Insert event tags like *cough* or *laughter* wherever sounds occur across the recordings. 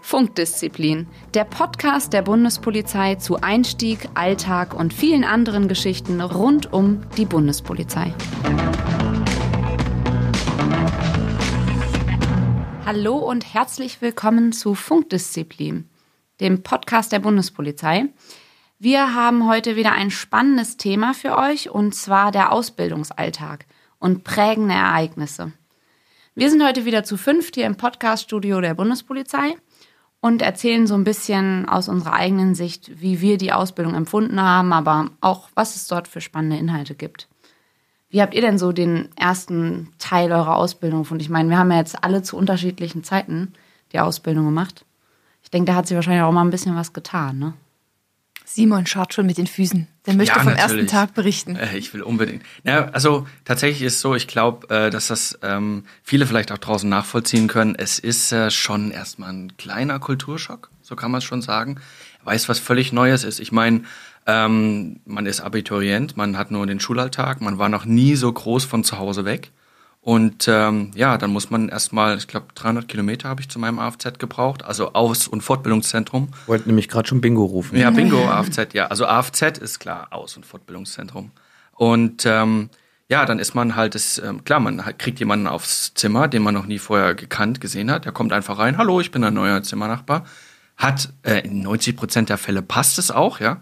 Funkdisziplin, der Podcast der Bundespolizei zu Einstieg, Alltag und vielen anderen Geschichten rund um die Bundespolizei. Hallo und herzlich willkommen zu Funkdisziplin, dem Podcast der Bundespolizei. Wir haben heute wieder ein spannendes Thema für euch und zwar der Ausbildungsalltag und prägende Ereignisse. Wir sind heute wieder zu fünft hier im Podcaststudio der Bundespolizei und erzählen so ein bisschen aus unserer eigenen Sicht, wie wir die Ausbildung empfunden haben, aber auch, was es dort für spannende Inhalte gibt. Wie habt ihr denn so den ersten Teil eurer Ausbildung gefunden? Ich meine, wir haben ja jetzt alle zu unterschiedlichen Zeiten die Ausbildung gemacht. Ich denke, da hat sich wahrscheinlich auch mal ein bisschen was getan, ne? Simon schaut schon mit den Füßen. Der möchte ja, vom ersten Tag berichten. Äh, ich will unbedingt. Ja, also tatsächlich ist es so, ich glaube, äh, dass das ähm, viele vielleicht auch draußen nachvollziehen können. Es ist äh, schon erstmal ein kleiner Kulturschock, so kann man es schon sagen. Weiß, was völlig Neues ist. Ich meine, ähm, man ist Abiturient, man hat nur den Schulalltag, man war noch nie so groß von zu Hause weg. Und ähm, ja, dann muss man erstmal, ich glaube, 300 Kilometer habe ich zu meinem AFZ gebraucht, also Aus- und Fortbildungszentrum. Wollte nämlich gerade schon Bingo rufen. Ja, Bingo, AFZ, ja. Also AFZ ist klar, Aus- und Fortbildungszentrum. Und ähm, ja, dann ist man halt, das, ähm, klar, man kriegt jemanden aufs Zimmer, den man noch nie vorher gekannt, gesehen hat. Der kommt einfach rein, hallo, ich bin ein neuer Zimmernachbar. Hat, äh, in 90 Prozent der Fälle passt es auch, ja.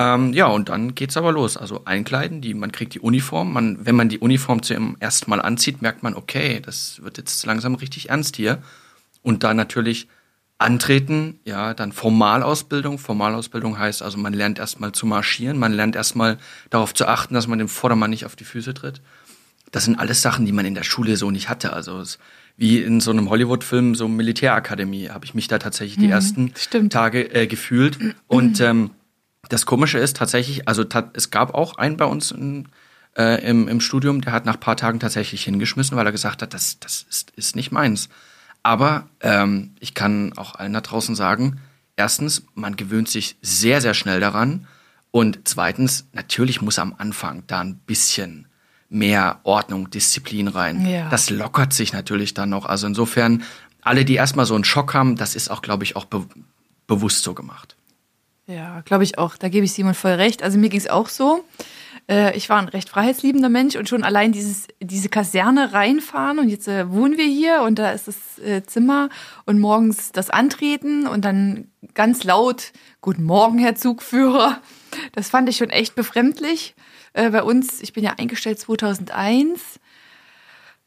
Ähm, ja, und dann geht's aber los. Also einkleiden, die, man kriegt die Uniform. Man, wenn man die Uniform zum ersten Mal anzieht, merkt man, okay, das wird jetzt langsam richtig ernst hier. Und dann natürlich antreten, ja, dann Formalausbildung. Formalausbildung heißt also, man lernt erstmal zu marschieren, man lernt erstmal darauf zu achten, dass man dem Vordermann nicht auf die Füße tritt. Das sind alles Sachen, die man in der Schule so nicht hatte. Also es, wie in so einem Hollywood-Film, so Militärakademie, habe ich mich da tatsächlich die mhm, ersten stimmt. Tage äh, gefühlt. Und ähm, das Komische ist tatsächlich, also es gab auch einen bei uns in, äh, im, im Studium, der hat nach paar Tagen tatsächlich hingeschmissen, weil er gesagt hat, das, das ist, ist nicht meins. Aber ähm, ich kann auch allen da draußen sagen, erstens, man gewöhnt sich sehr, sehr schnell daran. Und zweitens, natürlich muss am Anfang da ein bisschen mehr Ordnung, Disziplin rein. Ja. Das lockert sich natürlich dann noch. Also insofern, alle, die erstmal so einen Schock haben, das ist auch, glaube ich, auch be bewusst so gemacht. Ja, glaube ich auch. Da gebe ich Simon voll recht. Also mir ging es auch so. Äh, ich war ein recht freiheitsliebender Mensch und schon allein dieses, diese Kaserne reinfahren und jetzt äh, wohnen wir hier und da ist das äh, Zimmer und morgens das Antreten und dann ganz laut Guten Morgen, Herr Zugführer. Das fand ich schon echt befremdlich. Bei uns, ich bin ja eingestellt 2001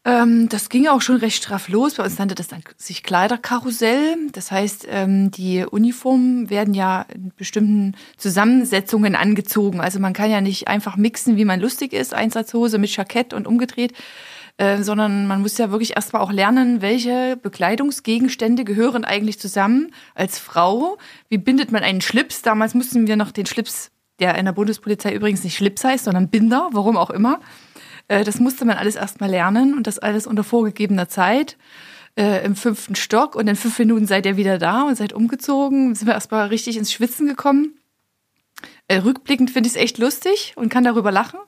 ähm, das ging auch schon recht straff los. Bei uns nannte das dann sich Kleiderkarussell. Das heißt, ähm, die Uniformen werden ja in bestimmten Zusammensetzungen angezogen. Also man kann ja nicht einfach mixen, wie man lustig ist, Einsatzhose mit Jackett und umgedreht, äh, sondern man muss ja wirklich erstmal auch lernen, welche Bekleidungsgegenstände gehören eigentlich zusammen als Frau. Wie bindet man einen Schlips? Damals mussten wir noch den Schlips, der in der Bundespolizei übrigens nicht Schlips heißt, sondern Binder, warum auch immer das musste man alles erstmal lernen und das alles unter vorgegebener Zeit äh, im fünften Stock. Und in fünf Minuten seid ihr wieder da und seid umgezogen. Sind wir erstmal richtig ins Schwitzen gekommen. Äh, rückblickend finde ich es echt lustig und kann darüber lachen.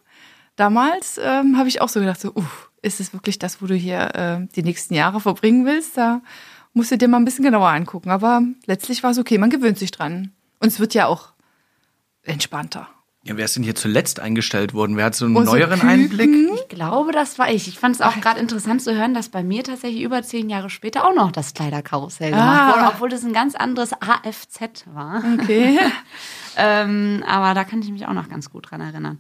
Damals ähm, habe ich auch so gedacht, so, uh, ist es wirklich das, wo du hier äh, die nächsten Jahre verbringen willst? Da musst du dir mal ein bisschen genauer angucken. Aber letztlich war es okay, man gewöhnt sich dran. Und es wird ja auch entspannter. Ja, wer ist denn hier zuletzt eingestellt worden? Wer hat so einen Unsere neueren Küken? Einblick? Ich glaube, das war ich. Ich fand es auch gerade interessant zu hören, dass bei mir tatsächlich über zehn Jahre später auch noch das Kleiderkarussell ah. gemacht wurde, obwohl das ein ganz anderes AFZ war. Okay. *laughs* ähm, aber da kann ich mich auch noch ganz gut dran erinnern.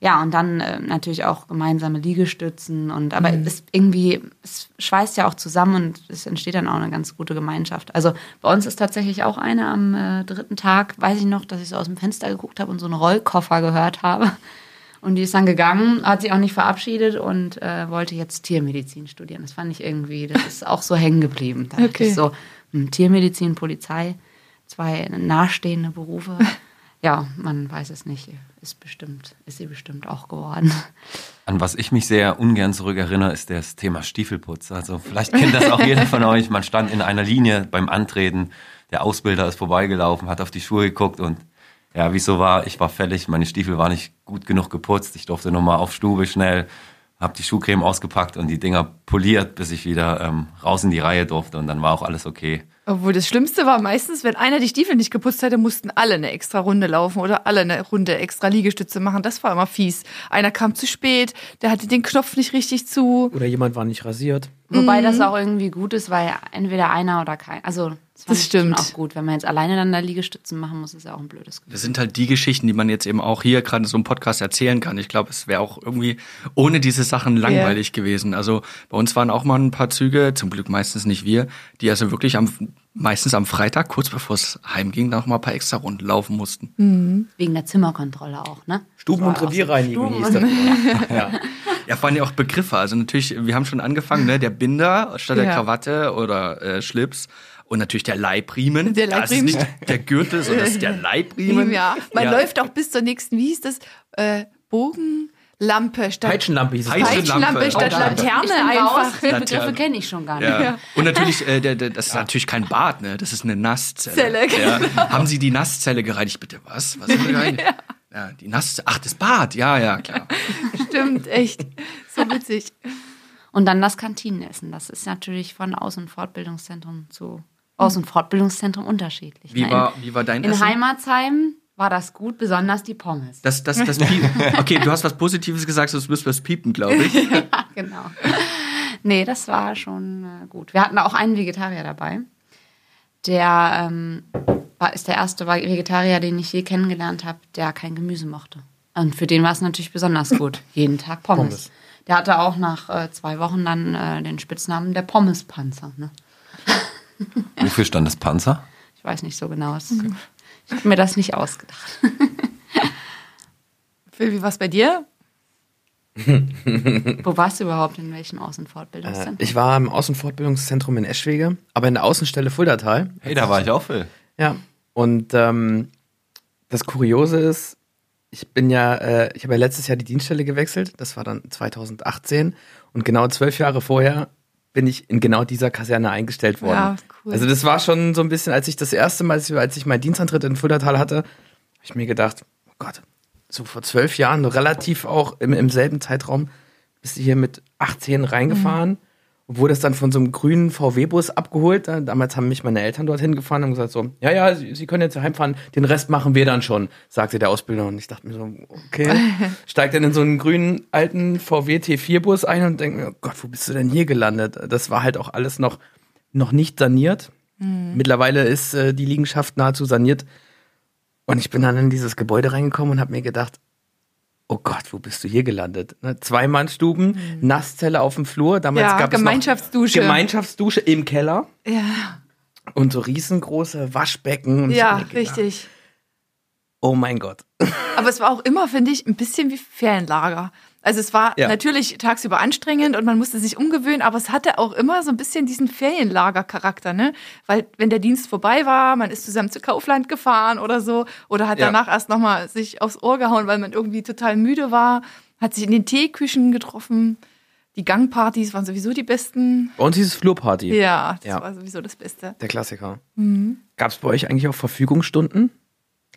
Ja, und dann äh, natürlich auch gemeinsame Liegestützen und aber mhm. es irgendwie, es schweißt ja auch zusammen und es entsteht dann auch eine ganz gute Gemeinschaft. Also bei uns ist tatsächlich auch eine am äh, dritten Tag, weiß ich noch, dass ich so aus dem Fenster geguckt habe und so einen Rollkoffer gehört habe. Und die ist dann gegangen, hat sich auch nicht verabschiedet und äh, wollte jetzt Tiermedizin studieren. Das fand ich irgendwie, das ist auch so hängen geblieben. Da okay. so hm, Tiermedizin, Polizei, zwei nahestehende Berufe. *laughs* Ja, man weiß es nicht ist bestimmt, ist sie bestimmt auch geworden. An was ich mich sehr ungern zurückerinnere, ist das Thema Stiefelputz. Also vielleicht kennt das auch jeder von euch. Man stand in einer Linie beim Antreten, der Ausbilder ist vorbeigelaufen, hat auf die Schuhe geguckt und ja, wieso war, ich war fällig, meine Stiefel waren nicht gut genug geputzt, ich durfte nochmal auf Stube schnell habe die Schuhcreme ausgepackt und die Dinger poliert, bis ich wieder ähm, raus in die Reihe durfte und dann war auch alles okay. Obwohl das Schlimmste war meistens, wenn einer die Stiefel nicht geputzt hatte, mussten alle eine extra Runde laufen oder alle eine Runde extra Liegestütze machen. Das war immer fies. Einer kam zu spät, der hatte den Knopf nicht richtig zu. Oder jemand war nicht rasiert. Wobei das auch irgendwie gut ist, weil entweder einer oder kein. Also, das, Das stimmt. auch gut. Wenn man jetzt alleine dann da Liegestützen machen muss, ist ja auch ein blödes Gefühl. Das sind halt die Geschichten, die man jetzt eben auch hier gerade in so einem Podcast erzählen kann. Ich glaube, es wäre auch irgendwie ohne diese Sachen langweilig gewesen. Also bei uns waren auch mal ein paar Züge, zum Glück meistens nicht wir, die also wirklich am meistens am Freitag, kurz bevor es heimging, noch mal ein paar extra Runden laufen mussten. Wegen der Zimmerkontrolle auch, ne? Stuben- und. Revierreinigung hieß das. Ja. Ja, vor allem ja auch Begriffe. Also natürlich, wir haben schon angefangen, ne? Der Binder statt der Ja. Krawatte oder äh, Schlips. Und natürlich der Leibriemen. Der Das ist Leibriemen. nicht der Gürtel, sondern das ist der *laughs* Leibriemen. Ja, man Ja. läuft auch bis zur nächsten, wie hieß das? Äh, Bogenlampe statt Peitschenlampe hieß es. Peitschen- Peitschenlampe statt Lampe. Laterne einfach. Die *laughs* Begriffe kenne ich schon gar nicht. Ja. Und natürlich, äh, der, der, das ist natürlich kein Bad, ne? Das ist eine Nasszelle. Zelle, ja. genau. Haben Sie die Nasszelle gereinigt? Bitte was? Was haben Sie gereinigt? *laughs* ja. die Nasszelle. Ach, das Bad. Ja, ja, klar. Stimmt, echt. So witzig. Und dann das Kantinenessen. Das ist natürlich von Aus- und Fortbildungszentrum zu Aus- und Fortbildungszentrum unterschiedlich. Wie war, wie war dein in, in Essen? Heimatsheim war das gut, besonders die Pommes. Das, das, das *laughs* Okay, du hast was Positives gesagt, sonst müssen wir es piepen, glaube ich. *laughs* Ja, genau. Nee, das war schon äh, gut. Wir hatten auch einen Vegetarier dabei. Der ähm, war, ist der erste Vegetarier, den ich je kennengelernt habe, der kein Gemüse mochte. Und für den war es natürlich besonders gut. Jeden Tag Pommes. Pommes. Der hatte auch nach äh, zwei Wochen dann äh, den Spitznamen der Pommespanzer. Ne? Wofür stand das Panzer? Ich weiß nicht so genau. Es, Ich habe mir das nicht ausgedacht. *laughs* Phil, wie war's bei dir? *laughs* Wo warst du überhaupt? In welchem Außen- und Äh, ich war im Außenfortbildungszentrum in Eschwege, aber in der Außenstelle Fuldatal. Hey, da war ich auch, Phil. Ja. Und ähm, das Kuriose ist, ich bin ja, äh, ich habe ja letztes Jahr die Dienststelle gewechselt. Das war dann 2018. Und genau zwölf Jahre vorher bin ich in genau dieser Kaserne eingestellt worden. Ja, cool. Also das war schon so ein bisschen, als ich das erste Mal, als ich- meinen Dienstantritt in Fuldatal hatte, habe ich mir gedacht, oh Gott, so vor zwölf Jahren, relativ auch im, im selben Zeitraum, bist du hier mit 18 reingefahren und wurde das dann von so einem grünen VW-Bus abgeholt. Da- Damals haben mich meine Eltern dorthin gefahren und gesagt so, ja, ja, Sie, Sie können jetzt heimfahren, den Rest machen wir dann schon, sagte der Ausbilder. Und ich dachte mir so, okay. *laughs* Steig dann in so einen grünen alten VW T4-Bus ein und denke mir, oh Gott, wo bist du denn hier gelandet? Das war halt auch alles noch, noch nicht saniert. Mittlerweile ist äh, die Liegenschaft nahezu saniert. Und ich bin dann in dieses Gebäude reingekommen und habe mir gedacht, oh Gott, wo bist du hier gelandet? Ne? Zweimannstuben, Nasszelle auf dem Flur. Damals Ja, gab Gemeinschaftsdusche. es noch Gemeinschaftsdusche im Keller Ja, und so riesengroße Waschbecken. Ja gedacht, richtig. Oh mein Gott. Aber es war auch immer, finde ich, ein bisschen wie Ferienlager. Also es war Ja. natürlich tagsüber anstrengend und man musste sich umgewöhnen, aber es hatte auch immer so ein bisschen diesen Ferienlager-Charakter, ne? Weil wenn der Dienst vorbei war, man ist zusammen zu Kaufland gefahren oder so oder hat Ja. danach erst nochmal sich aufs Ohr gehauen, weil man irgendwie total müde war, hat sich in den Teeküchen getroffen. Die Gangpartys waren sowieso die besten. Bei uns hieß es Flurparty. Ja, das Ja. war sowieso das Beste. Der Klassiker. Mhm. Gab es bei euch eigentlich auch Verfügungsstunden?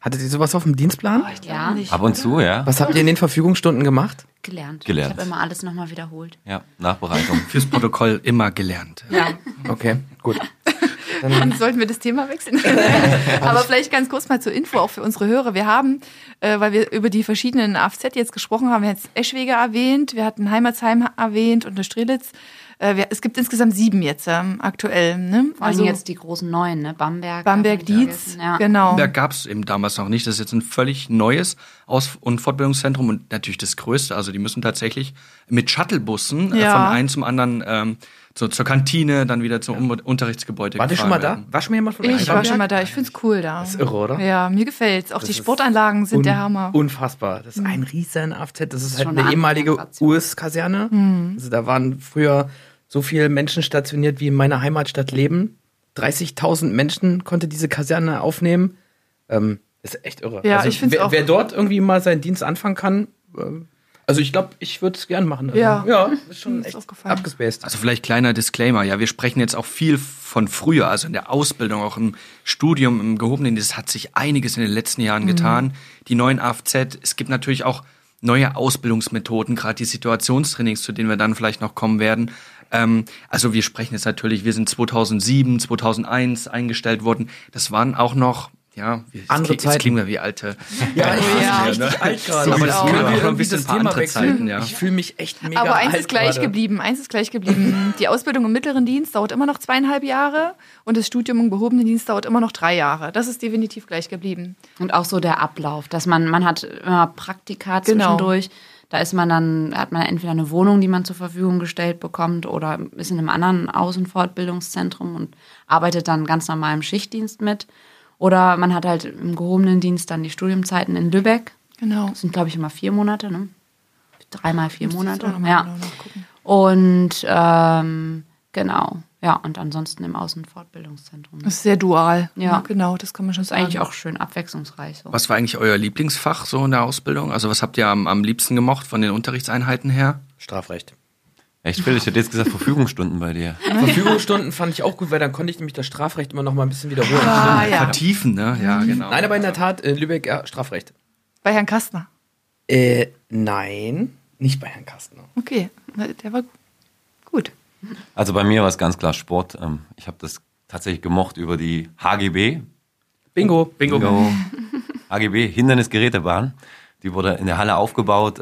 Hattet ihr sowas auf dem Dienstplan? ja, Ab und zu, ja. Was habt ihr in den Verfügungsstunden gemacht? gelernt. Gelernt. Ich habe immer alles nochmal wiederholt. Ja, Nachbereitung. Fürs Protokoll immer gelernt. Ja. Okay, gut. *laughs* Dann sollten wir das Thema wechseln. *laughs* Aber vielleicht ganz kurz mal zur Info auch für unsere Hörer. Wir haben, äh, weil wir über die verschiedenen AFZ jetzt gesprochen haben, wir haben jetzt Eschwege erwähnt, wir hatten Heimatsheim erwähnt und der Strelitz. Äh, wir, es gibt insgesamt sieben jetzt ähm, aktuell. Ne? Vor allem jetzt die großen neuen, ne? Bamberg. Bamberg, Dietz, Ja. genau. Da gab es eben damals noch nicht. Das ist jetzt ein völlig neues Aus- und Fortbildungszentrum und natürlich das größte. Also die müssen tatsächlich mit Shuttlebussen äh, Ja. von einem zum anderen ähm, so, zur Kantine, dann wieder zum um Unterrichtsgebäude Wart ihr schon mal gefahren da? werden. War schon mal jemand von? Ich war schon mal da. Ich find's cool da. Das ist irre, oder? Ja, mir gefällt's. Auch die ist Sportanlagen sind der Hammer. Unfassbar. Das ist ein riesen AFZ. Das ist halt eine eine ehemalige. US-Kaserne. Also da waren früher so viele Menschen stationiert wie in meiner Heimatstadt leben. 30.000 Menschen konnte diese Kaserne aufnehmen. Ähm, ist echt irre. Ja, also, ich find's wer, auch- Wer dort irgendwie mal seinen Dienst anfangen kann, ähm, also ich glaube, ich würde es gern machen. Also, Ja. ja, *laughs* ist schon echt abgespaced. Also vielleicht kleiner Disclaimer, ja, wir sprechen jetzt auch viel von früher, also in der Ausbildung, auch im Studium, im gehobenen, das hat sich einiges in den letzten Jahren getan. Die neuen AFZ, es gibt natürlich auch neue Ausbildungsmethoden, gerade die Situationstrainings, zu denen wir dann vielleicht noch kommen werden. Ähm, also wir sprechen jetzt natürlich, wir sind 2007, 2001 eingestellt worden. Das waren auch noch ja, wir, Andere jetzt, Zeiten. klingen wir wie alte. Ja, ich fühle Ja. mich richtig alt gerade. Aber das können wir ein bisschen paar Thema andere wechseln. Zeiten, ja. Ich fühle mich echt mega Aber eins alt ist gleich gerade. geblieben. Eins ist gleich geblieben. *laughs* Die Ausbildung im mittleren Dienst dauert immer noch zweieinhalb Jahre und das Studium im gehobenen Dienst dauert immer noch drei Jahre. Das ist definitiv gleich geblieben. Und auch so der Ablauf, dass man, man hat immer Praktika Genau. zwischendurch. Da ist man dann, hat man entweder eine Wohnung, die man zur Verfügung gestellt bekommt, oder ist in einem anderen Aus- und Fortbildungszentrum und arbeitet dann ganz normal im Schichtdienst mit. Oder man hat halt im gehobenen Dienst dann die Studiumzeiten in Lübeck. Genau. Das sind, glaube ich, immer vier Monate, ne? Dreimal vier Monate. Ja. genau. Und ähm, genau, ja, und ansonsten im Aus- und Fortbildungszentrum. Das ist sehr dual. Ja. genau, das kann man schon ist sagen. eigentlich auch schön abwechslungsreich. So. Was war eigentlich euer Lieblingsfach so in der Ausbildung? Also was habt ihr am, am liebsten gemocht von den Unterrichtseinheiten her? Strafrecht. Echt, Phil, ich hätte jetzt gesagt Verfügungsstunden bei dir. *laughs* Verfügungsstunden fand ich auch gut, weil dann konnte ich nämlich das Strafrecht immer noch mal ein bisschen wiederholen. Ah, ja. Vertiefen, ne? Ja, genau. Nein, aber in der Tat, in Lübeck, ja, Strafrecht. Bei Herrn Kastner. Äh, nein, nicht bei Herrn Kastner. Okay, der war gut. Also bei mir war es ganz klar Sport. Ähm, Ich habe das tatsächlich gemocht über die HGB. Bingo. Bingo. HGB, Hindernisgerätebahn. Die wurde in der Halle aufgebaut.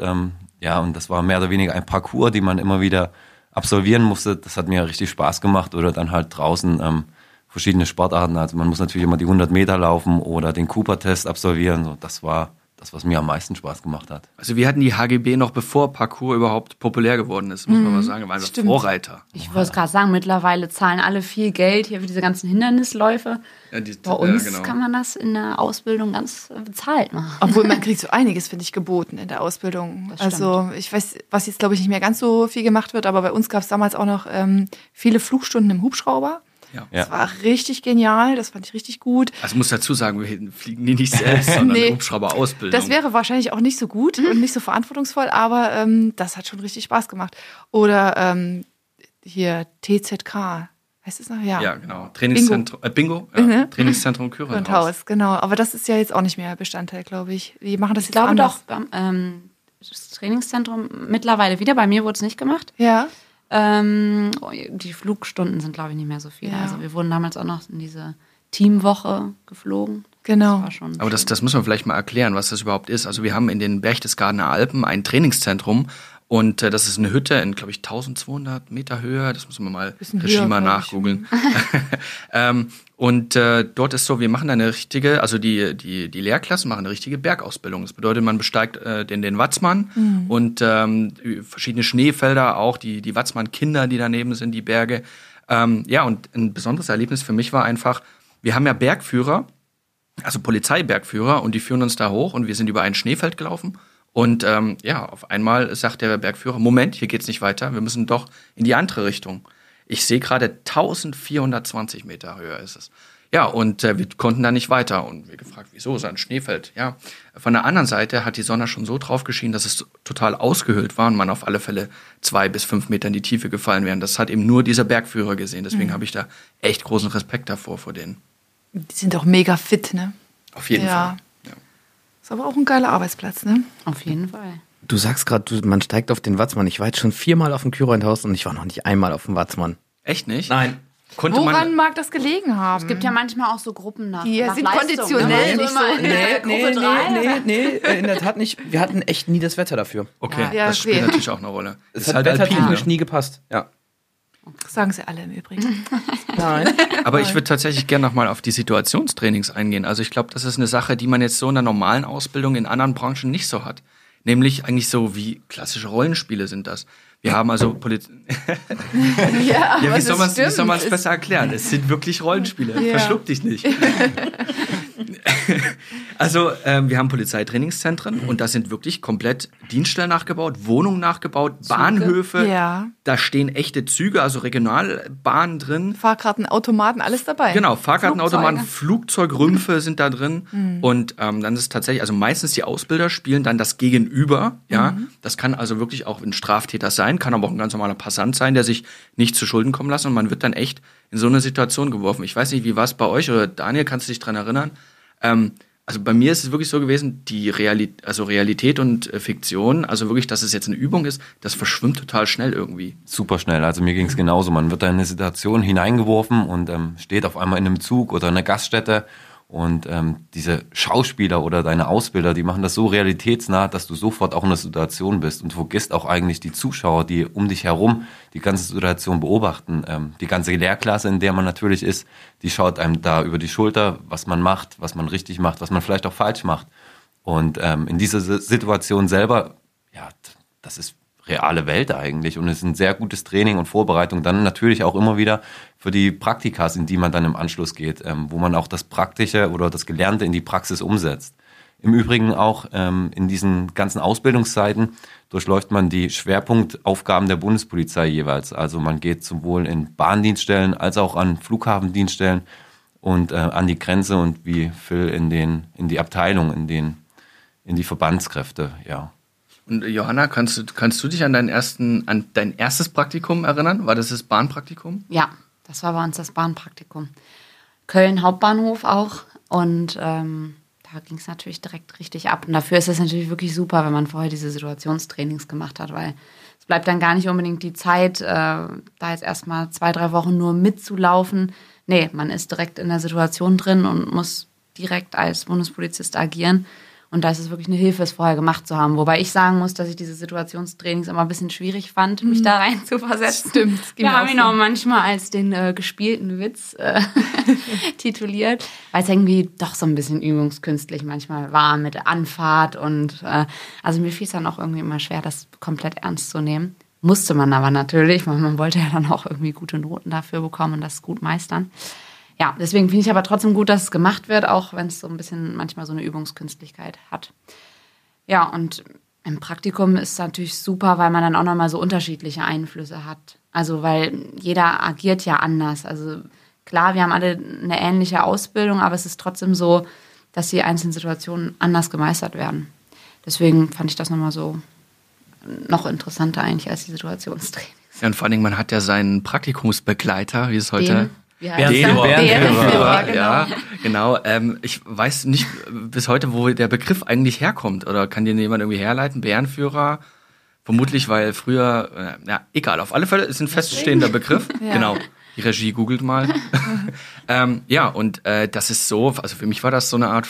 Ja, und das war mehr oder weniger ein Parcours, die man immer wieder absolvieren musste. Das hat mir richtig Spaß gemacht. Oder dann halt draußen ähm, verschiedene Sportarten. Also man muss natürlich immer die 100 Meter laufen oder den Cooper-Test absolvieren. So, das war das, was mir am meisten Spaß gemacht hat. Also wir hatten die HGB noch bevor Parkour überhaupt populär geworden ist, muss man mal sagen. Wir waren stimmt. Vorreiter. Ich wollte gerade sagen, mittlerweile zahlen alle viel Geld hier für diese ganzen Hindernisläufe. Ja, die- Bei uns ja, genau. kann man das in der Ausbildung ganz bezahlt machen. Obwohl man *laughs* kriegt so einiges, finde ich, geboten in der Ausbildung. Das Also ich weiß, was jetzt, glaube ich, nicht mehr ganz so viel gemacht wird, aber bei uns gab es damals auch noch ähm, viele Flugstunden im Hubschrauber. Ja. Ja. Das war richtig genial, das fand ich richtig gut. Also ich muss dazu sagen, wir fliegen die nicht selbst, *laughs* sondern Nee. Hubschrauber-Ausbildung. Das wäre wahrscheinlich auch nicht so gut und nicht so verantwortungsvoll, aber ähm, das hat schon richtig Spaß gemacht. Oder ähm, hier TZK, heißt es noch? Ja. ja, genau. Trainingszentrum, äh, Bingo, ja. Mhm. Trainingszentrum Kürenhaus. Und Haus, genau. Aber das ist ja jetzt auch nicht mehr Bestandteil, glaube ich. Die machen das Ich jetzt glaube anders. doch, beim, ähm, das Trainingszentrum mittlerweile wieder. Bei mir wurde es nicht gemacht. Ja. Ähm, die Flugstunden sind, glaube ich, nicht mehr so viele. Ja. Also wir wurden damals auch noch in diese Teamwoche geflogen. Genau. War schon Aber das, das müssen wir vielleicht mal erklären, was das überhaupt ist. Also wir haben in den Berchtesgadener Alpen ein Trainingszentrum und äh, das ist eine Hütte in, glaube ich, 1200 Meter Höhe. Das müssen wir mal ich. nachgoogeln. *laughs* ähm, und äh, dort ist so, wir machen eine richtige, also die, die, die Lehrklassen machen eine richtige Bergausbildung. Das bedeutet, man besteigt äh, den, den Watzmann Mhm. und ähm, verschiedene Schneefelder, auch die, die Watzmann-Kinder, die daneben sind, die Berge. Ähm, ja, und ein besonderes Erlebnis für mich war einfach, wir haben ja Bergführer, also Polizeibergführer und die führen uns da hoch und wir sind über ein Schneefeld gelaufen und ähm, ja, auf einmal sagt der Bergführer, Moment, hier geht's nicht weiter, wir müssen doch in die andere Richtung. Ich sehe gerade 1420 Meter höher ist es. Ja, und äh, wir konnten da nicht weiter und wir gefragt, wieso, ist ein Schneefeld? Ja, von der anderen Seite hat die Sonne schon so drauf geschienen, dass es total ausgehöhlt war und man auf alle Fälle zwei bis fünf Meter in die Tiefe gefallen wäre. Und Das hat eben nur dieser Bergführer gesehen, deswegen habe ich da echt großen Respekt davor vor denen. Die sind auch mega fit, ne? Auf jeden Ja. Fall. Ist aber auch ein geiler Arbeitsplatz, ne? Auf jeden Fall. Du sagst gerade, man steigt auf den Watzmann. Ich war jetzt schon viermal auf dem Kyroenthaus und ich war noch nicht einmal auf dem Watzmann. Echt nicht? Nein. Konnte Woran man, mag das gelegen haben? Es gibt ja manchmal auch so Gruppen nach. Die nach sind Leistung, konditionell ne? nicht so- Gruppe drei. nee, nee, äh, in der Tat nicht. Wir hatten echt nie das Wetter dafür. okay, Ja, das okay. spielt natürlich auch eine Rolle. Es Ist hat halt alpin, wettertechnisch ne? nie gepasst. Ja. Das sagen sie alle im Übrigen. *laughs* Nein. Aber ich würde tatsächlich gerne nochmal auf die Situationstrainings eingehen. Also ich glaube, das ist eine Sache, die man jetzt so in der normalen Ausbildung in anderen Branchen nicht so hat. Nämlich eigentlich so wie klassische Rollenspiele sind das. Wir haben also *laughs* Poliz ja, Ja, wie soll man es soll besser erklären? Es sind wirklich Rollenspiele. Ja. Verschluck dich nicht. *laughs* also, ähm, wir haben Polizeitrainingszentren und da sind wirklich komplett Dienststellen nachgebaut, Wohnungen nachgebaut, Bahnhöfe. Ja. Da stehen echte Züge, also Regionalbahnen drin. Fahrkarten, Automaten, alles dabei. Genau, Fahrkartenautomaten, Flugzeuge. Flugzeugrümpfe sind da drin. Und ähm, dann ist es tatsächlich, also meistens die Ausbilder spielen dann das Gegenüber. Ja, das kann also wirklich auch ein Straftäter sein, kann aber auch ein ganz normaler Passant sein, der sich nicht zu Schulden kommen lassen. Und man wird dann echt in so eine Situation geworfen. Ich weiß nicht, wie war es bei euch oder Daniel, kannst du dich dran erinnern? Ähm, also bei mir ist es wirklich so gewesen, die Realität, also Realität und äh, Fiktion, also wirklich, dass es jetzt eine Übung ist, das verschwimmt total schnell irgendwie. Super schnell. Also mir ging es genauso. Man wird da in eine Situation hineingeworfen und ähm, steht auf einmal in einem Zug oder in einer Gaststätte und ähm, diese Schauspieler oder deine Ausbilder, die machen das so realitätsnah, dass du sofort auch in der Situation bist und vergisst auch eigentlich die Zuschauer, die um dich herum die ganze Situation beobachten. Ähm, die ganze Lehrklasse, in der man natürlich ist, die schaut einem da über die Schulter, was man macht, was man richtig macht, was man vielleicht auch falsch macht. Und ähm, in dieser Situation selber, ja, das ist reale Welt eigentlich. Und es ist ein sehr gutes Training und Vorbereitung. Dann natürlich auch immer wieder für die Praktikas, in die man dann im Anschluss geht, ähm, wo man auch das Praktische oder das Gelernte in die Praxis umsetzt. Im Übrigen auch ähm, in diesen ganzen Ausbildungszeiten durchläuft man die Schwerpunktaufgaben der Bundespolizei jeweils. Also man geht sowohl in Bahndienststellen als auch an Flughafendienststellen und äh, an die Grenze und wie Phil in den in die Abteilung, in den in die Verbandskräfte, ja. Und Johanna, kannst du, kannst du dich an deinen ersten, an dein erstes Praktikum erinnern? War das das Bahnpraktikum? Ja, das war bei uns das Bahnpraktikum. Köln Hauptbahnhof auch. Und ähm, da ging es natürlich direkt richtig ab. Und dafür ist es natürlich wirklich super, wenn man vorher diese Situationstrainings gemacht hat, weil es bleibt dann gar nicht unbedingt die Zeit, äh, da jetzt erstmal zwei, drei Wochen nur mitzulaufen. Nee, man ist direkt in der Situation drin und muss direkt als Bundespolizist agieren. Und da ist es wirklich eine Hilfe, es vorher gemacht zu haben. Wobei ich sagen muss, dass ich diese Situationstrainings immer ein bisschen schwierig fand, mich mhm. da rein zu versetzen. Stimmt. Wir haben ihn auch manchmal als den äh, gespielten Witz äh, *laughs* tituliert, weil es irgendwie doch so ein bisschen übungskünstlich manchmal war mit Anfahrt. Und äh, also mir fiel es dann auch irgendwie immer schwer, das komplett ernst zu nehmen. Musste man aber natürlich, weil man wollte ja dann auch irgendwie gute Noten dafür bekommen und das gut meistern ja, deswegen finde ich aber trotzdem gut, dass es gemacht wird, auch wenn es so ein bisschen manchmal so eine Übungskünstlichkeit hat. Ja, und im Praktikum ist es natürlich super, weil man dann auch nochmal so unterschiedliche Einflüsse hat. Also, weil jeder agiert ja anders. Also, klar, wir haben alle eine ähnliche Ausbildung, aber es ist trotzdem so, dass die einzelnen Situationen anders gemeistert werden. Deswegen fand ich das nochmal so noch interessanter eigentlich als die Situationstrainings. Ja, und vor allen Dingen, man hat ja seinen Praktikumsbegleiter, wie es heute Den wie heißt Bärenführer. Bärenführer, genau. Ja, genau. Ähm, ich weiß nicht bis heute, wo der Begriff eigentlich herkommt. Oder kann dir jemand irgendwie herleiten? Bärenführer? Vermutlich, weil früher, äh, ja, egal, auf alle Fälle ist ein feststehender Begriff. *laughs* ja. Genau. Die Regie googelt mal. *laughs* ähm, ja, und äh, das ist so, also für mich war das so eine Art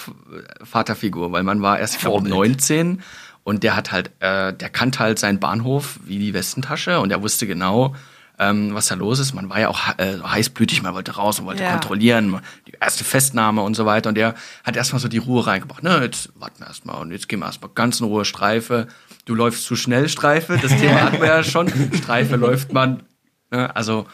Vaterfigur, weil man war erst, ich glaube, 19 und der hat halt, äh, der kannte halt seinen Bahnhof wie die Westentasche und er wusste genau, ähm, was da los ist. Man war ja auch äh, heißblütig, man wollte raus und wollte ja. kontrollieren, die erste Festnahme und so weiter. Und der hat erstmal so die Ruhe reingebracht. Ne, jetzt warten wir erstmal und jetzt gehen wir erstmal ganz in Ruhe Streife. Du läufst zu schnell Streife, das *laughs* Thema hatten wir ja schon. Streife läuft man. Ne, also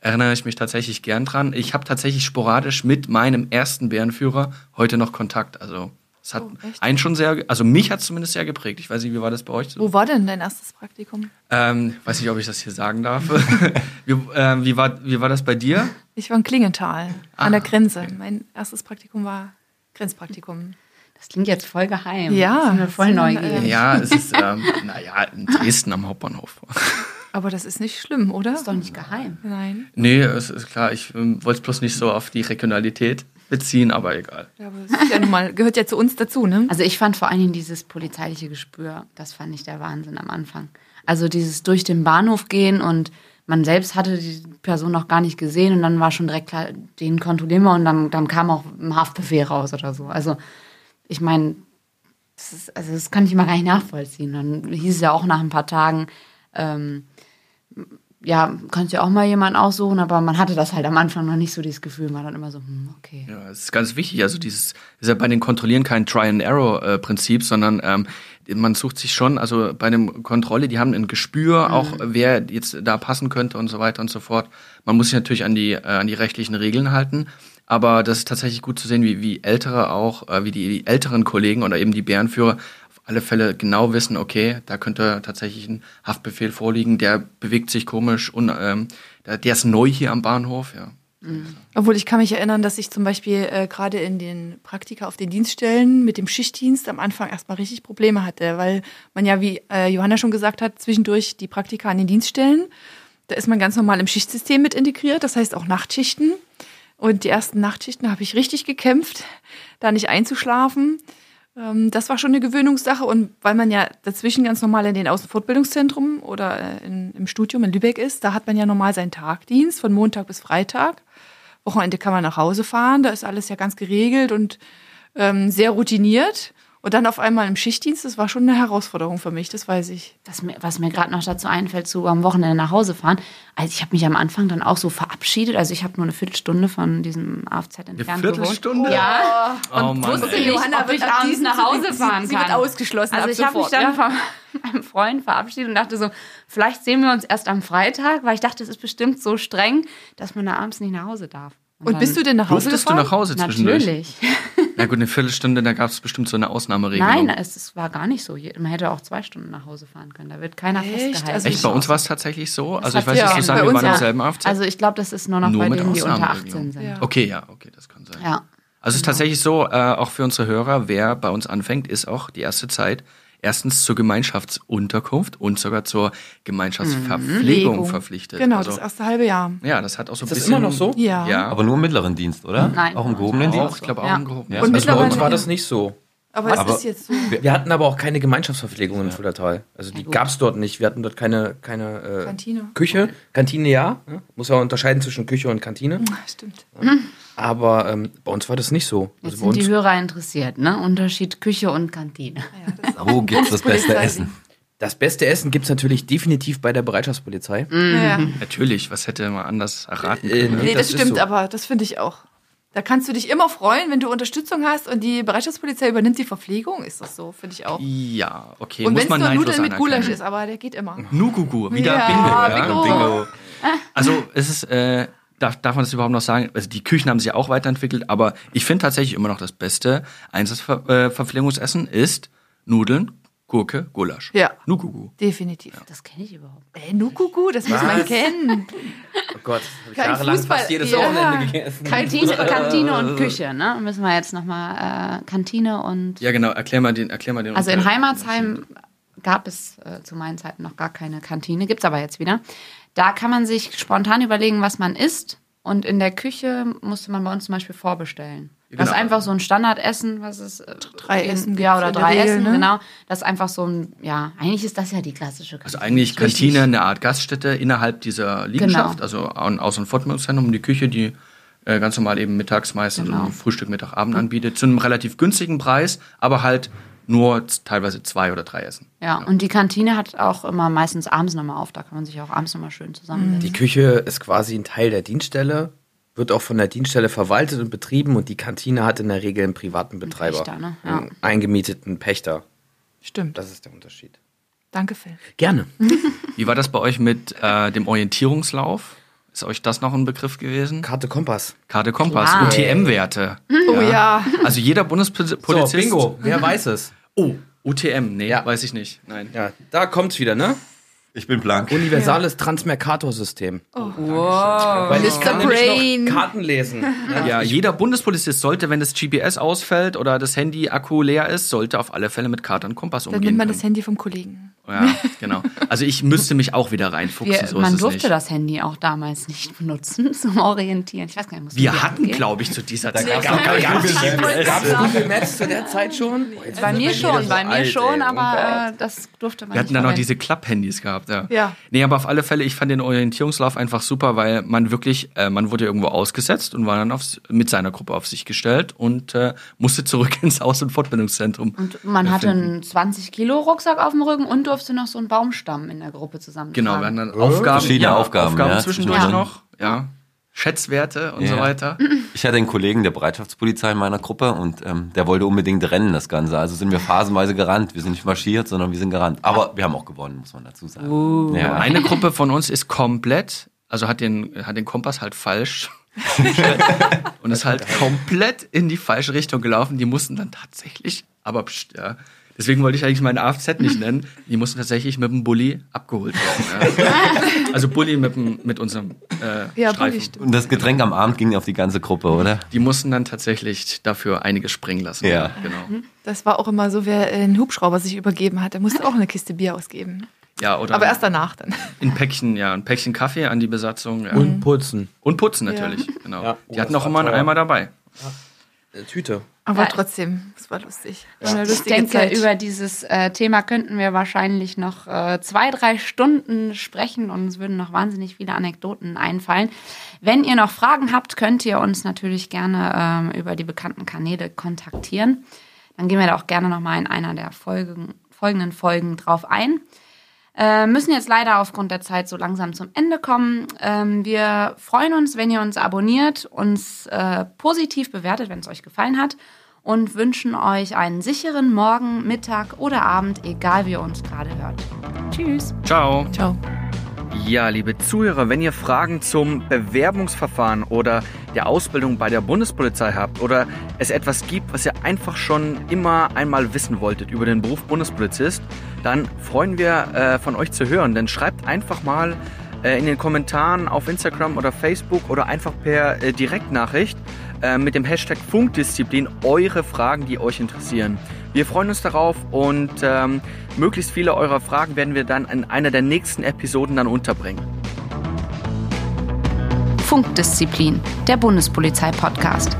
erinnere ich mich tatsächlich gern dran. Ich habe tatsächlich sporadisch mit meinem ersten Bärenführer heute noch Kontakt. Also es hat oh, einen schon sehr, also mich hat es zumindest sehr geprägt. Ich weiß nicht, wie war das bei euch? Wo war denn dein erstes Praktikum? Ähm, weiß nicht, ob ich das hier sagen darf. *laughs* wie, äh, wie, war, wie war das bei dir? Ich war in Klingenthal, ah, an der Grenze. Okay. Mein erstes Praktikum war Grenzpraktikum. Das klingt jetzt voll geheim. Ja. Sind wir voll neugierig. Ja, es ist, ähm, naja, in Dresden am Hauptbahnhof. *laughs* Aber das ist nicht schlimm, oder? Das ist doch nicht geheim. Nein. Nee, es ist klar. Ich ähm, wollte es bloß nicht so auf die Regionalität beziehen, aber egal. Ja, aber das ja nun mal, gehört ja zu uns dazu, ne? Also ich fand vor allen Dingen dieses polizeiliche Gespür, das fand ich der Wahnsinn am Anfang. Also dieses durch den Bahnhof gehen und man selbst hatte die Person noch gar nicht gesehen und dann war schon direkt klar, den kontrollieren wir und dann, dann kam auch ein Haftbefehl raus oder so. Also ich meine, das, also das kann ich mal gar nicht nachvollziehen. Dann hieß es ja auch nach ein paar Tagen, ähm, ja, kannst ja auch mal jemanden aussuchen, aber man hatte das halt am Anfang noch nicht so dieses Gefühl, war dann immer so, hm, okay. Ja, das ist ganz wichtig. Also dieses ist ja bei den Kontrollieren kein Try-and-Error-Prinzip, sondern ähm, man sucht sich schon, also bei dem Kontrolle, die haben ein Gespür, mhm. auch wer jetzt da passen könnte und so weiter und so fort. Man muss sich natürlich an die, äh, an die rechtlichen Regeln halten. Aber das ist tatsächlich gut zu sehen, wie, wie ältere auch, äh, wie die, die älteren Kollegen oder eben die Bärenführer alle Fälle genau wissen, okay, da könnte tatsächlich ein Haftbefehl vorliegen, der bewegt sich komisch und ähm, der ist neu hier am Bahnhof, ja. Mhm. Obwohl ich kann mich erinnern, dass ich zum Beispiel äh, gerade in den Praktika auf den Dienststellen mit dem Schichtdienst am Anfang erstmal richtig Probleme hatte, weil man ja, wie äh, Johanna schon gesagt hat, zwischendurch die Praktika an den Dienststellen, da ist man ganz normal im Schichtsystem mit integriert, das heißt auch Nachtschichten. Und die ersten Nachtschichten habe ich richtig gekämpft, da nicht einzuschlafen. Ähm, Das war schon eine Gewöhnungssache. Und weil man ja dazwischen ganz normal in den Außenfortbildungszentrum oder äh, in, im Studium in Lübeck ist, da hat man ja normal seinen Tagdienst von Montag bis Freitag. Wochenende kann man nach Hause fahren, da ist alles ja ganz geregelt und ähm, sehr routiniert. Und dann auf einmal im Schichtdienst, das war schon eine Herausforderung für mich, das weiß ich. Das, was mir gerade noch dazu einfällt, zu am Wochenende nach Hause fahren. Also ich habe mich am Anfang dann auch so verabschiedet. Also ich habe nur eine Viertelstunde von diesem AFZ entfernt gewohnt. Viertelstunde? Ja. Oh Mann, wusste ey. nicht, ob ich abends nach Hause fahren sie, kann. Sie wird ausgeschlossen Also ich habe mich dann ja? von *laughs* meinem Freund verabschiedet und dachte so, vielleicht sehen wir uns erst am Freitag, weil ich dachte, es ist bestimmt so streng, dass man da abends nicht nach Hause darf. Und bist du denn nach Hause Durftest du gefahren? nach Hause zwischendurch? Natürlich. *laughs* Na gut, eine Viertelstunde, da gab es bestimmt so eine Ausnahmeregelung. Nein, es, es war gar nicht so. Man hätte auch zwei Stunden nach Hause fahren können. Da wird keiner Echt? festgehalten. Also Echt, bei uns war es tatsächlich so. Also hat ich weiß nicht, ja bei wir waren im ja. selben AFZ. Also ich glaube, das ist nur noch Nur bei denen, die unter Ausnahmeregelung. 18 sind. Ja. Okay, ja, okay, das kann sein. Ja. Also es ist tatsächlich so, äh, auch für unsere Hörer, wer bei uns anfängt, ist auch die erste Zeit erstens zur Gemeinschaftsunterkunft und sogar zur Gemeinschaftsverpflegung Legung. verpflichtet. Genau, also, das erste halbe Jahr. ja, das hat auch so ein Ist das bisschen. immer noch so? Ja. Ja, Aber nur im mittleren Dienst, oder? Nein. Auch im gehobenen. Dienst? auch, ich glaube auch Ja. im Gehoben. Ja. Und Also bei uns war das nicht so. Aber es Aber- ist jetzt so. Wir, wir hatten aber auch keine Gemeinschaftsverpflegung in Fuldatal. Also die gab es dort nicht. Wir hatten dort keine, keine äh, Kantine. Küche. Kantine ja. ne? Muss ja unterscheiden zwischen Küche und Kantine. Stimmt. Aber ähm, bei uns war das nicht so. Jetzt Also sind uns, die Hörer interessiert, ne? Unterschied Küche und Kantine. Ja, Wo *laughs* ein gibt's das beste Essen? das beste Essen gibt es natürlich definitiv bei der Bereitschaftspolizei. Ja. Natürlich, was hätte man anders erraten Äh, können? ne? Nee, das, Das stimmt, so. aber das finde ich auch. Da kannst du dich immer freuen, wenn du Unterstützung hast und die Bereitschaftspolizei übernimmt die Verpflegung, ist das so, finde ich auch. Ja, okay, und wenn es nur Nudeln mit Gulasch ist, aber der geht immer. Nugugu, wieder Ja, Bingo. Ja? Bingo. Bingo. Also es ist, äh, darf, darf man das überhaupt noch sagen? Also die Küchen haben sich ja auch weiterentwickelt, aber ich finde tatsächlich immer noch das beste Einsatzverpflegungsessen ist Nudeln, Gurke, Gulasch. Ja. Nugugu. Definitiv. Das kenne ich überhaupt. Ey, Nukuku, das muss man kennen. Oh Gott, das habe ich Kein jahrelang Fußball- fast jedes Ja. Wochenende gegessen. Kantine, Kantine und Küche, ne? Müssen wir jetzt nochmal äh, Kantine und. Ja, genau, erklär mal den, erklär mal den Also in Heimatsheim gab es äh, zu meinen Zeiten noch gar keine Kantine, gibt's aber jetzt wieder. Da kann man sich spontan überlegen, was man isst. Und in der Küche musste man bei uns zum Beispiel vorbestellen. Das ist Genau. einfach so ein Standardessen, was ist äh, Drei Essen ja oder drei Regel, Essen, ne? genau. Das ist einfach so ein, ja, eigentlich ist das ja die klassische Kantine. Also eigentlich Kantine, eine Art Gaststätte innerhalb dieser Liegenschaft, Genau. also ein Aus- und Fortbildungszentrum, die Küche, die äh, ganz normal eben mittags meistens Genau. so Frühstück, Mittag, Abend anbietet, zu einem relativ günstigen Preis, aber halt nur teilweise zwei oder drei Essen. Ja, und die Kantine hat auch immer meistens abends nochmal auf. Da kann man sich auch abends nochmal schön zusammensetzen. Die Küche ist quasi ein Teil der Dienststelle, wird auch von der Dienststelle verwaltet und betrieben und die Kantine hat in der Regel einen privaten Betreiber. Pächter, ne? Ja. Einen eingemieteten Pächter. Stimmt. Das ist der Unterschied. Danke, Phil. Gerne. *laughs* Wie war das bei euch mit äh, dem Orientierungslauf? Ist euch das noch ein Begriff gewesen? Karte Kompass. Karte Kompass, Klar. UTM-Werte. Oh ja. Also jeder Bundespolizist. So, Bingo. Wer *laughs* weiß es? Oh, UTM, nee, Ja. weiß ich nicht. Nein. Ja, da kommt's wieder, ne? Ich bin blank. Universales Transmercator-System. Wow. Weil ich Mr. kann nämlich Brain. noch Karten lesen. Ja. Ja, jeder Bundespolizist sollte, wenn das GPS ausfällt oder das Handy-Akku leer ist, sollte auf alle Fälle mit Karte und Kompass Dann umgehen nimmt man können. das Handy vom Kollegen. Ja, genau. Also ich müsste mich auch wieder reinfuchsen, Wir, so man ist es durfte nicht. das Handy auch damals nicht benutzen *laughs* zum Orientieren. Ich weiß gar nicht, Wir hatten, glaube ich, zu dieser Zeit. Gab's Google Maps zu der Zeit schon? Bei mir schon, bei mir alt, schon, ey. Oh aber äh, das durfte man Wir hatten nicht dann noch diese Klapp-Handys gehabt, ja. Ja. Nee, aber auf alle Fälle, ich fand den Orientierungslauf einfach super, weil man wirklich, äh, man wurde irgendwo ausgesetzt und war dann aufs, mit seiner Gruppe auf sich gestellt und äh, musste zurück *laughs* ins Aus- und Fortbildungszentrum. Und man hatte finden. einen 20 Kilo Rucksack auf dem Rücken und durfte noch so einen Baumstamm in der Gruppe zusammen Genau, wir hatten dann Aufgaben, Verschiedene Aufgaben, Aufgaben ja, zwischendurch noch, ja. Schätzwerte und Ja. so weiter. Ich hatte einen Kollegen der Bereitschaftspolizei in meiner Gruppe und ähm, der wollte unbedingt rennen, das Ganze. Also sind wir phasenweise gerannt. Wir sind nicht marschiert, sondern wir sind gerannt. Aber wir haben auch gewonnen, muss man dazu sagen. Ja. Eine Gruppe von uns ist komplett, also hat den, hat den Kompass halt falsch *laughs* und ist halt komplett in die falsche Richtung gelaufen. Die mussten dann tatsächlich, aber pst, ja, deswegen wollte ich eigentlich meinen AFZ nicht nennen, die mussten tatsächlich mit dem Bulli abgeholt werden. Ja. *laughs* Also Bulli mit, dem, mit unserem äh, Ja, Streifen. Bulli. Und das Getränk am Abend ging auf die ganze Gruppe, oder? Die mussten dann tatsächlich dafür einiges springen lassen. Ja. genau. Das war auch immer so, wer einen Hubschrauber sich übergeben hat, der musste auch eine Kiste Bier ausgeben. Ja, oder Aber erst danach dann. ein Päckchen, ja, ein Päckchen Kaffee an die Besatzung. Ja. Und putzen. Und putzen natürlich, genau. Ja. Oh, die hatten das auch immer einen. Eimer dabei. Äh, Tüte. Aber Ja. trotzdem, es war lustig. Eine Ich denke, Zeit. über dieses äh, Thema könnten wir wahrscheinlich noch äh, zwei, drei Stunden sprechen und uns würden noch wahnsinnig viele Anekdoten einfallen. Wenn ihr noch Fragen habt, könnt ihr uns natürlich gerne ähm, über die bekannten Kanäle kontaktieren. Dann gehen wir da auch gerne nochmal in einer der Folgen, folgenden Folgen drauf ein. Äh, müssen jetzt leider aufgrund der Zeit so langsam zum Ende kommen. Ähm, wir freuen uns, wenn ihr uns abonniert, uns äh, positiv bewertet, wenn es euch gefallen hat und wünschen euch einen sicheren Morgen, Mittag oder Abend, egal wie ihr uns gerade hört. Tschüss. Ciao. Ciao. Ja, liebe Zuhörer, wenn ihr Fragen zum Bewerbungsverfahren oder der Ausbildung bei der Bundespolizei habt oder es etwas gibt, was ihr einfach schon immer einmal wissen wolltet über den Beruf Bundespolizist, dann freuen wir äh, von euch zu hören. Dann schreibt einfach mal äh, in den Kommentaren auf Instagram oder Facebook oder einfach per äh, Direktnachricht äh, mit dem Hashtag Funkdisziplin eure Fragen, die euch interessieren. Wir freuen uns darauf und ähm, möglichst viele eurer Fragen werden wir dann in einer der nächsten Episoden dann unterbringen. Funkdisziplin, der Bundespolizei-Podcast.